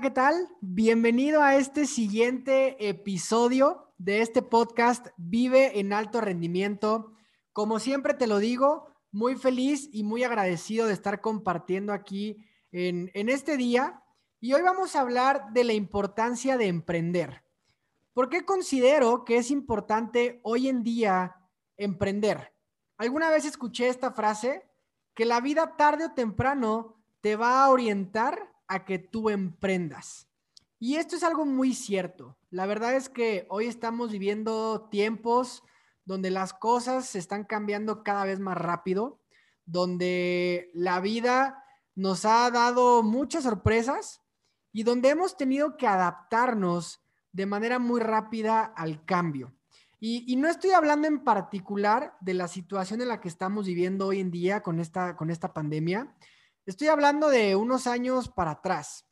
¿qué tal? Bienvenido a este siguiente episodio de este podcast Vive en alto rendimiento. Como siempre te lo digo, muy feliz y muy agradecido de estar compartiendo aquí en, en este día. Y hoy vamos a hablar de la importancia de emprender. ¿Por qué considero que es importante hoy en día emprender? Alguna vez escuché esta frase, que la vida tarde o temprano te va a orientar a que tú emprendas. Y esto es algo muy cierto. La verdad es que hoy estamos viviendo tiempos donde las cosas se están cambiando cada vez más rápido, donde la vida nos ha dado muchas sorpresas y donde hemos tenido que adaptarnos de manera muy rápida al cambio. Y, no estoy hablando en particular de la situación en la que estamos viviendo hoy en día con esta, con esta pandemia, Estoy hablando de unos años para atrás.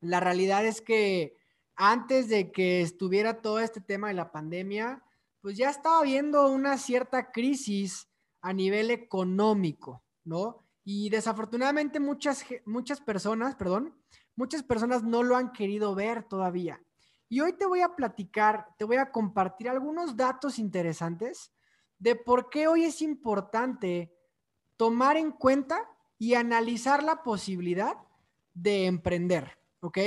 La realidad es que antes de que estuviera todo este tema de la pandemia, pues ya estaba habiendo una cierta crisis a nivel económico, ¿no? Y desafortunadamente muchas, muchas personas, perdón, muchas personas no lo han querido ver todavía. Y hoy te voy a platicar, te voy a compartir algunos datos interesantes de por qué hoy es importante tomar en cuenta y analizar la posibilidad de emprender, ¿ok?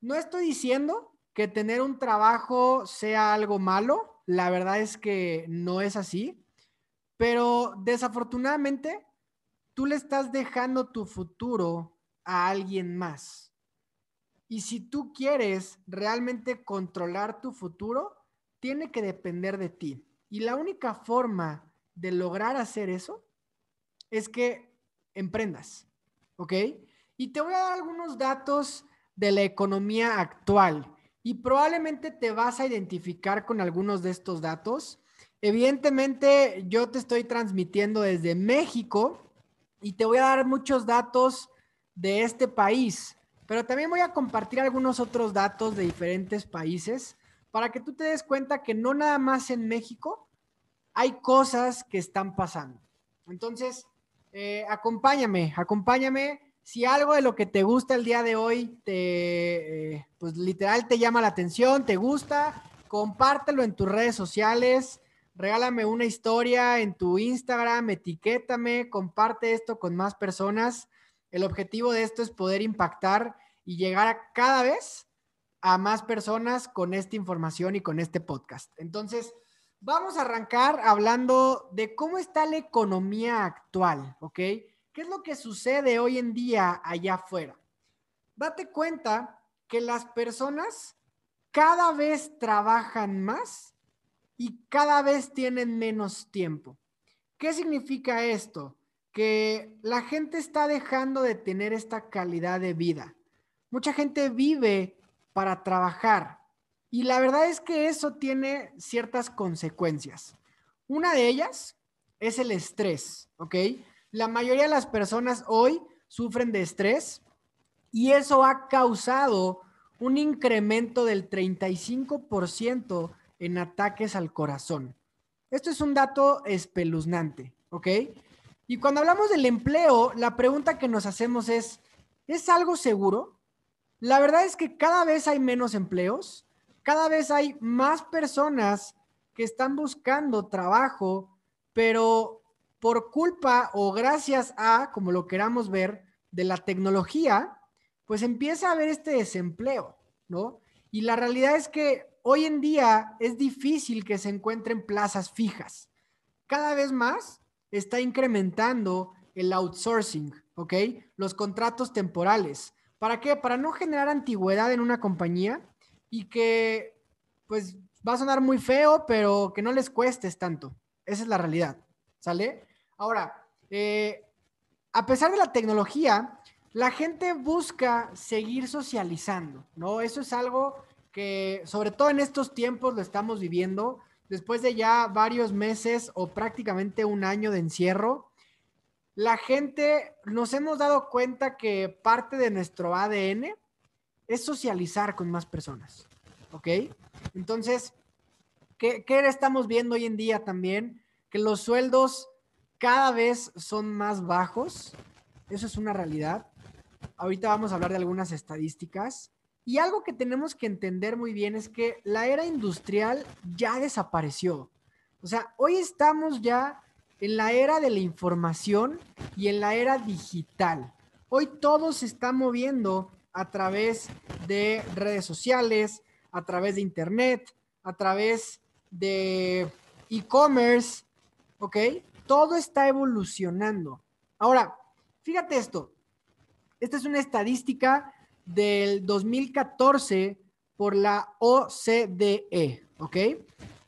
No estoy diciendo que tener un trabajo sea algo malo, la verdad es que no es así, pero desafortunadamente tú le estás dejando tu futuro a alguien más. Y si tú quieres realmente controlar tu futuro, tiene que depender de ti. Y la única forma de lograr hacer eso es que emprendas, ¿ok? Y te voy a dar algunos datos de la economía actual y probablemente te vas a identificar con algunos de estos datos. Evidentemente, yo te estoy transmitiendo desde México y te voy a dar muchos datos de este país, pero también voy a compartir algunos otros datos de diferentes países para que tú te des cuenta que no nada más en México hay cosas que están pasando. Entonces, eh, acompáñame, acompáñame. Si algo de lo que te gusta el día de hoy te, eh, pues literal te llama la atención, te gusta, compártelo en tus redes sociales, regálame una historia en tu Instagram, etiquétame, comparte esto con más personas. El objetivo de esto es poder impactar y llegar a cada vez a más personas con esta información y con este podcast. Entonces, Vamos a arrancar hablando de cómo está la economía actual, ¿ok? ¿Qué es lo que sucede hoy en día allá afuera? Date cuenta que las personas cada vez trabajan más y cada vez tienen menos tiempo. ¿Qué significa esto? Que la gente está dejando de tener esta calidad de vida. Mucha gente vive para trabajar, y la verdad es que eso tiene ciertas consecuencias. Una de ellas es el estrés, ¿ok? La mayoría de las personas hoy sufren de estrés y eso ha causado un incremento del 35% en ataques al corazón. Esto es un dato espeluznante, ¿ok? Y cuando hablamos del empleo, la pregunta que nos hacemos es, ¿es algo seguro? La verdad es que cada vez hay menos empleos, cada vez hay más personas que están buscando trabajo, pero por culpa o gracias a, como lo queramos ver, de la tecnología, pues empieza a haber este desempleo, ¿no? Y la realidad es que hoy en día es difícil que se encuentren plazas fijas. Cada vez más está incrementando el outsourcing, ¿ok? Los contratos temporales. ¿Para qué? Para no generar antigüedad en una compañía y que, pues, va a sonar muy feo, pero que no les cuestes tanto. Esa es la realidad, ¿sale? Ahora, eh, a pesar de la tecnología, la gente busca seguir socializando, ¿no? Eso es algo que, sobre todo en estos tiempos, lo estamos viviendo. Después de ya varios meses o prácticamente un año de encierro, la gente nos hemos dado cuenta que parte de nuestro ADN es socializar con más personas, ¿ok? Entonces, ¿qué, estamos viendo hoy en día también? Que los sueldos cada vez son más bajos, eso es una realidad. Ahorita vamos a hablar de algunas estadísticas. Y algo que tenemos que entender muy bien es que la era industrial ya desapareció. O sea, hoy estamos ya en la era de la información y en la era digital. Hoy todo se está moviendo a través de redes sociales, a través de internet, a través de e-commerce, ¿ok? Todo está evolucionando. Ahora, fíjate esto. Esta es una estadística del 2014 por la OCDE, ¿ok?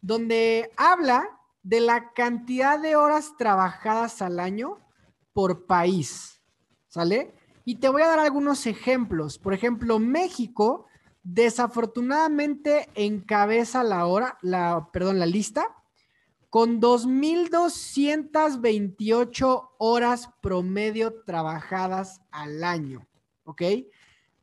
Donde habla de la cantidad de horas trabajadas al año por país, ¿sale? Y te voy a dar algunos ejemplos. Por ejemplo, México desafortunadamente encabeza la hora, la, perdón, la lista con 2.228 horas promedio trabajadas al año, ¿ok?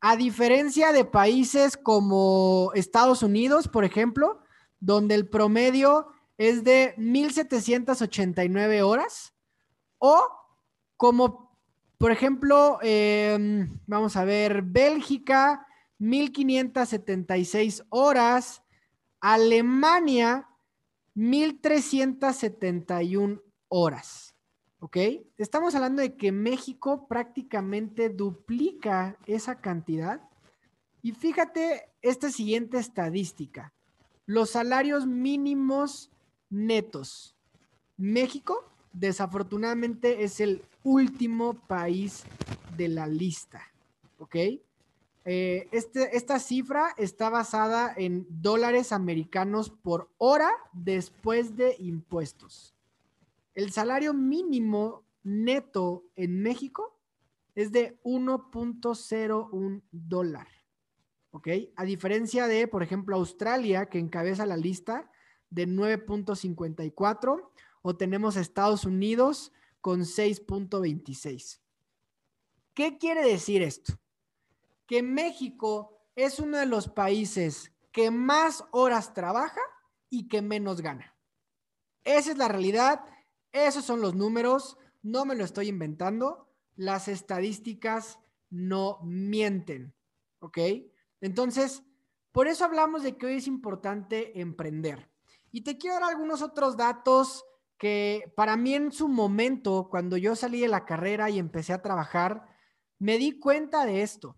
A diferencia de países como Estados Unidos, por ejemplo, donde el promedio es de 1.789 horas, o como, por ejemplo, em, vamos a ver, Bélgica, 1.576 horas, Alemania, 1.371 horas. ¿Ok? Estamos hablando de que México prácticamente duplica esa cantidad. Y fíjate esta siguiente estadística. Los salarios mínimos netos. México, desafortunadamente, es el último país de la lista. ¿Ok? Eh, este, esta cifra está basada en dólares americanos por hora después de impuestos. El salario mínimo neto en México es de 1.01 dólar. ¿Ok? A diferencia de, por ejemplo, Australia, que encabeza la lista de 9.54, o tenemos Estados Unidos con 6.26. ¿Qué quiere decir esto? que México es uno de los países que más horas trabaja y que menos gana. Esa es la realidad, esos son los números, no me lo estoy inventando, las estadísticas no mienten, ¿ok? Entonces, por eso hablamos de que hoy es importante emprender. Y te quiero dar algunos otros datos que para mí en su momento, cuando yo salí de la carrera y empecé a trabajar, me di cuenta de esto.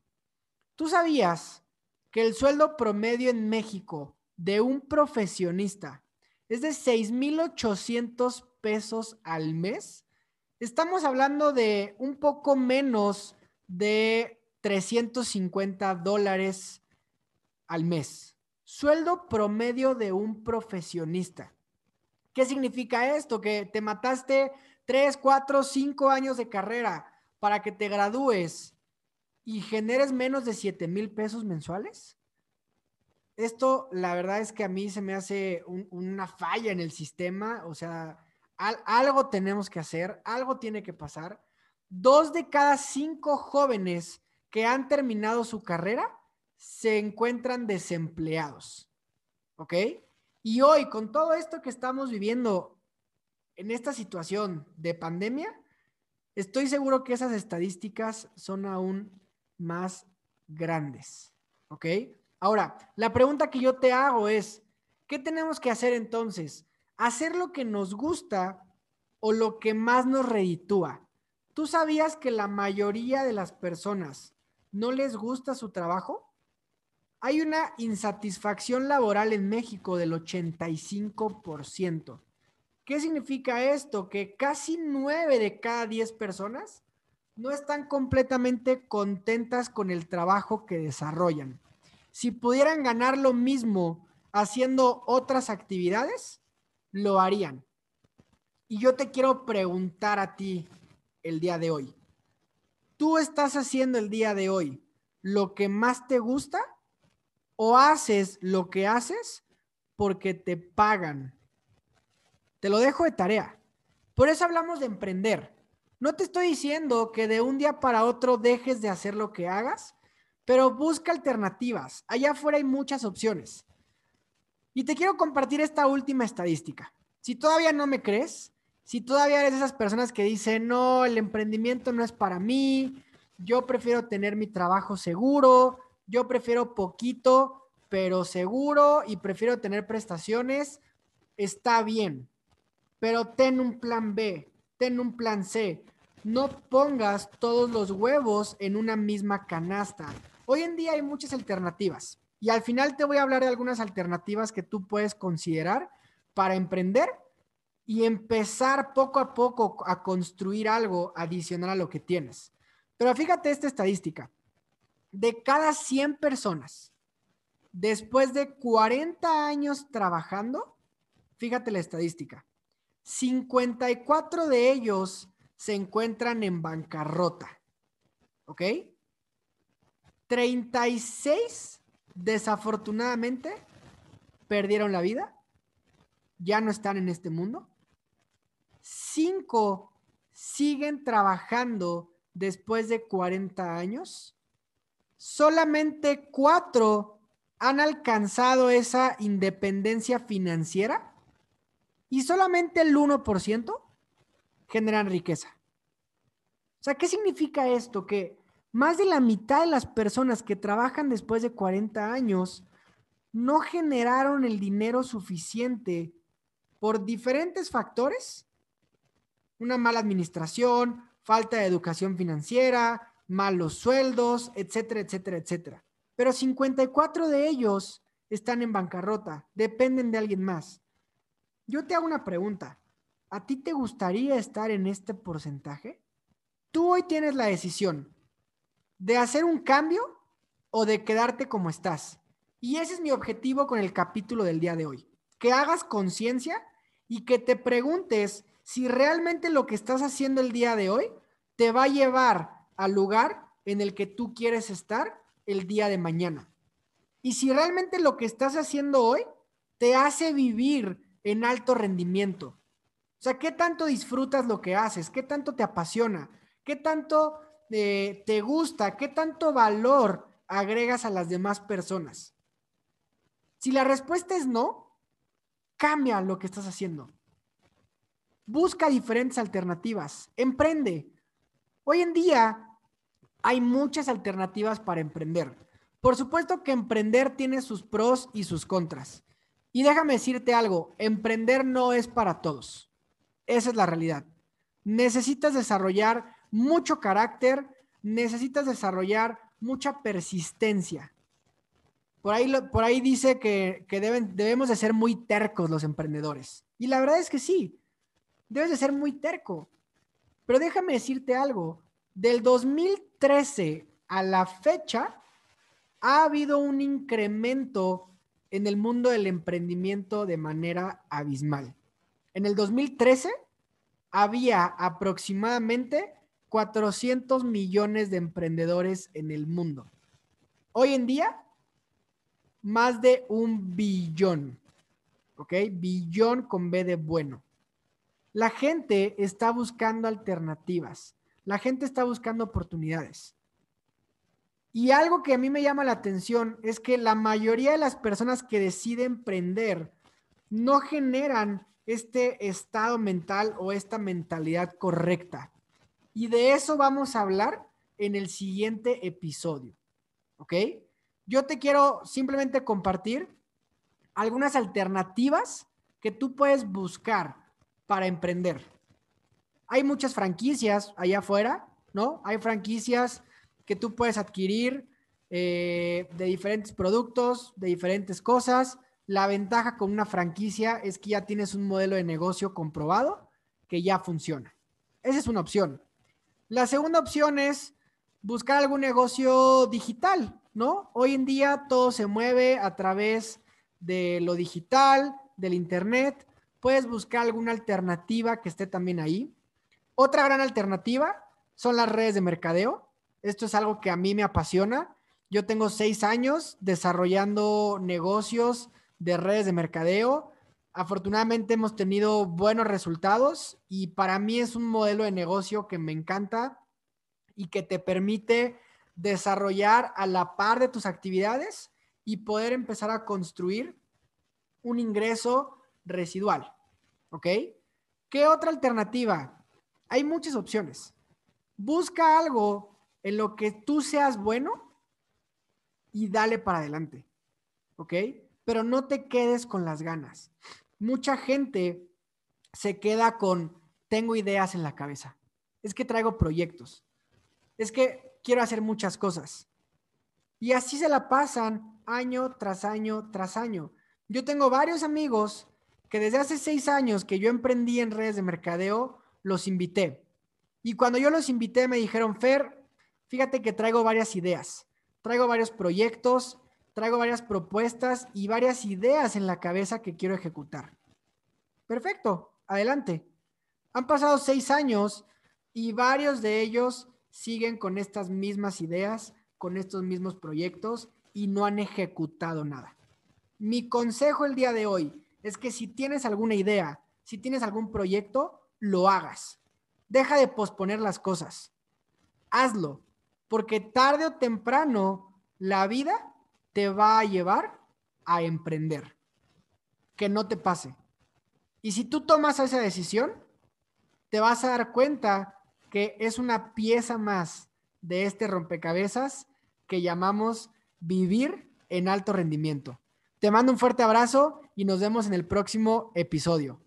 ¿Tú sabías que el sueldo promedio en México de un profesionista es de 6,800 pesos al mes? Estamos hablando de un poco menos de 350 dólares al mes. Sueldo promedio de un profesionista. ¿Qué significa esto? Que te mataste 3, 4, 5 años de carrera para que te gradúes y generes menos de 7 mil pesos mensuales? Esto, la verdad es que a mí se me hace una falla en el sistema, o sea, algo tenemos que hacer, algo tiene que pasar. Dos de cada cinco jóvenes que han terminado su carrera se encuentran desempleados, ¿ok? Y hoy, con todo esto que estamos viviendo en esta situación de pandemia, estoy seguro que esas estadísticas son aún más grandes. ¿Ok? Ahora, la pregunta que yo te hago es, ¿qué tenemos que hacer entonces? ¿Hacer lo que nos gusta o lo que más nos reditúa? ¿Tú sabías que la mayoría de las personas no les gusta su trabajo? Hay una insatisfacción laboral en México del 85%. ¿Qué significa esto? Que casi 9 de cada 10 personas no están completamente contentas con el trabajo que desarrollan. Si pudieran ganar lo mismo haciendo otras actividades, lo harían. Y yo te quiero preguntar a ti el día de hoy. ¿Tú estás haciendo el día de hoy lo que más te gusta o haces lo que haces porque te pagan? Te lo dejo de tarea. Por eso hablamos de emprender. No te estoy diciendo que de un día para otro dejes de hacer lo que hagas, pero busca alternativas. Allá afuera hay muchas opciones. Y te quiero compartir esta última estadística. Si todavía no me crees, si todavía eres de esas personas que dicen, no, el emprendimiento no es para mí, yo prefiero tener mi trabajo seguro, yo prefiero poquito, pero seguro y prefiero tener prestaciones, está bien. Pero ten un plan B, ten un plan C. No pongas todos los huevos en una misma canasta. Hoy en día hay muchas alternativas y al final te voy a hablar de algunas alternativas que tú puedes considerar para emprender y empezar poco a poco a construir algo adicional a lo que tienes. Pero fíjate esta estadística. De cada 100 personas, después de 40 años trabajando, fíjate la estadística, 54 de ellos se encuentran en bancarrota. ¿Ok? 36 desafortunadamente perdieron la vida, ya no están en este mundo. Cinco siguen trabajando después de 40 años. Solamente cuatro han alcanzado esa independencia financiera y solamente el 1% generan riqueza. O sea, ¿qué significa esto? Que más de la mitad de las personas que trabajan después de 40 años no generaron el dinero suficiente por diferentes factores. Una mala administración, falta de educación financiera, malos sueldos, etcétera, etcétera, etcétera. Pero 54 de ellos están en bancarrota, dependen de alguien más. Yo te hago una pregunta. ¿A ti te gustaría estar en este porcentaje? Tú hoy tienes la decisión de hacer un cambio o de quedarte como estás. Y ese es mi objetivo con el capítulo del día de hoy. Que hagas conciencia y que te preguntes si realmente lo que estás haciendo el día de hoy te va a llevar al lugar en el que tú quieres estar el día de mañana. Y si realmente lo que estás haciendo hoy te hace vivir en alto rendimiento. O sea, ¿qué tanto disfrutas lo que haces? ¿Qué tanto te apasiona? ¿Qué tanto te gusta? ¿Qué tanto valor agregas a las demás personas? Si la respuesta es no, cambia lo que estás haciendo. Busca diferentes alternativas. Emprende. Hoy en día hay muchas alternativas para emprender. Por supuesto que emprender tiene sus pros y sus contras. Y déjame decirte algo, emprender no es para todos. Esa es la realidad. Necesitas desarrollar mucho carácter, necesitas desarrollar mucha persistencia. Por ahí, por ahí dice que, deben, debemos de ser muy tercos los emprendedores. Y la verdad es que sí, debes de ser muy terco. Pero déjame decirte algo, del 2013 a la fecha ha habido un incremento en el mundo del emprendimiento de manera abismal. En el 2013 había aproximadamente 400 millones de emprendedores en el mundo. Hoy en día, más de un billón. ¿Ok? Billón con B de bueno. La gente está buscando alternativas. La gente está buscando oportunidades. Y algo que a mí me llama la atención es que la mayoría de las personas que deciden emprender no generan este estado mental o esta mentalidad correcta. Y de eso vamos a hablar en el siguiente episodio. ¿Ok? Yo te quiero simplemente compartir algunas alternativas que tú puedes buscar para emprender. Hay muchas franquicias allá afuera, ¿no? Hay franquicias que tú puedes adquirir eh, de diferentes productos, de diferentes cosas. La ventaja con una franquicia es que ya tienes un modelo de negocio comprobado que ya funciona. Esa es una opción. La segunda opción es buscar algún negocio digital, ¿no? Hoy en día todo se mueve a través de lo digital, del Internet. Puedes buscar alguna alternativa que esté también ahí. Otra gran alternativa son las redes de mercadeo. Esto es algo que a mí me apasiona. Yo tengo seis años desarrollando negocios de redes de mercadeo. Afortunadamente hemos tenido buenos resultados y para mí es un modelo de negocio que me encanta y que te permite desarrollar a la par de tus actividades y poder empezar a construir un ingreso residual. ¿Ok? ¿Qué otra alternativa? Hay muchas opciones. Busca algo en lo que tú seas bueno y dale para adelante. ¿Ok? Pero no te quedes con las ganas. Mucha gente se queda con, tengo ideas en la cabeza. Es que traigo proyectos. Es que quiero hacer muchas cosas. Y así se la pasan año tras año tras año. Yo tengo varios amigos que desde hace seis años que yo emprendí en redes de mercadeo, los invité. Y cuando yo los invité me dijeron, Fer, fíjate que traigo varias ideas, traigo varios proyectos, traigo varias propuestas y varias ideas en la cabeza que quiero ejecutar. Perfecto, adelante. Han pasado seis años y varios de ellos siguen con estas mismas ideas, con estos mismos proyectos y no han ejecutado nada. Mi consejo el día de hoy es que si tienes alguna idea, si tienes algún proyecto, lo hagas. Deja de posponer las cosas. Hazlo, porque tarde o temprano la vida te va a llevar a emprender. Que no te pase. Y si tú tomas esa decisión, te vas a dar cuenta que es una pieza más de este rompecabezas que llamamos vivir en alto rendimiento. Te mando un fuerte abrazo y nos vemos en el próximo episodio.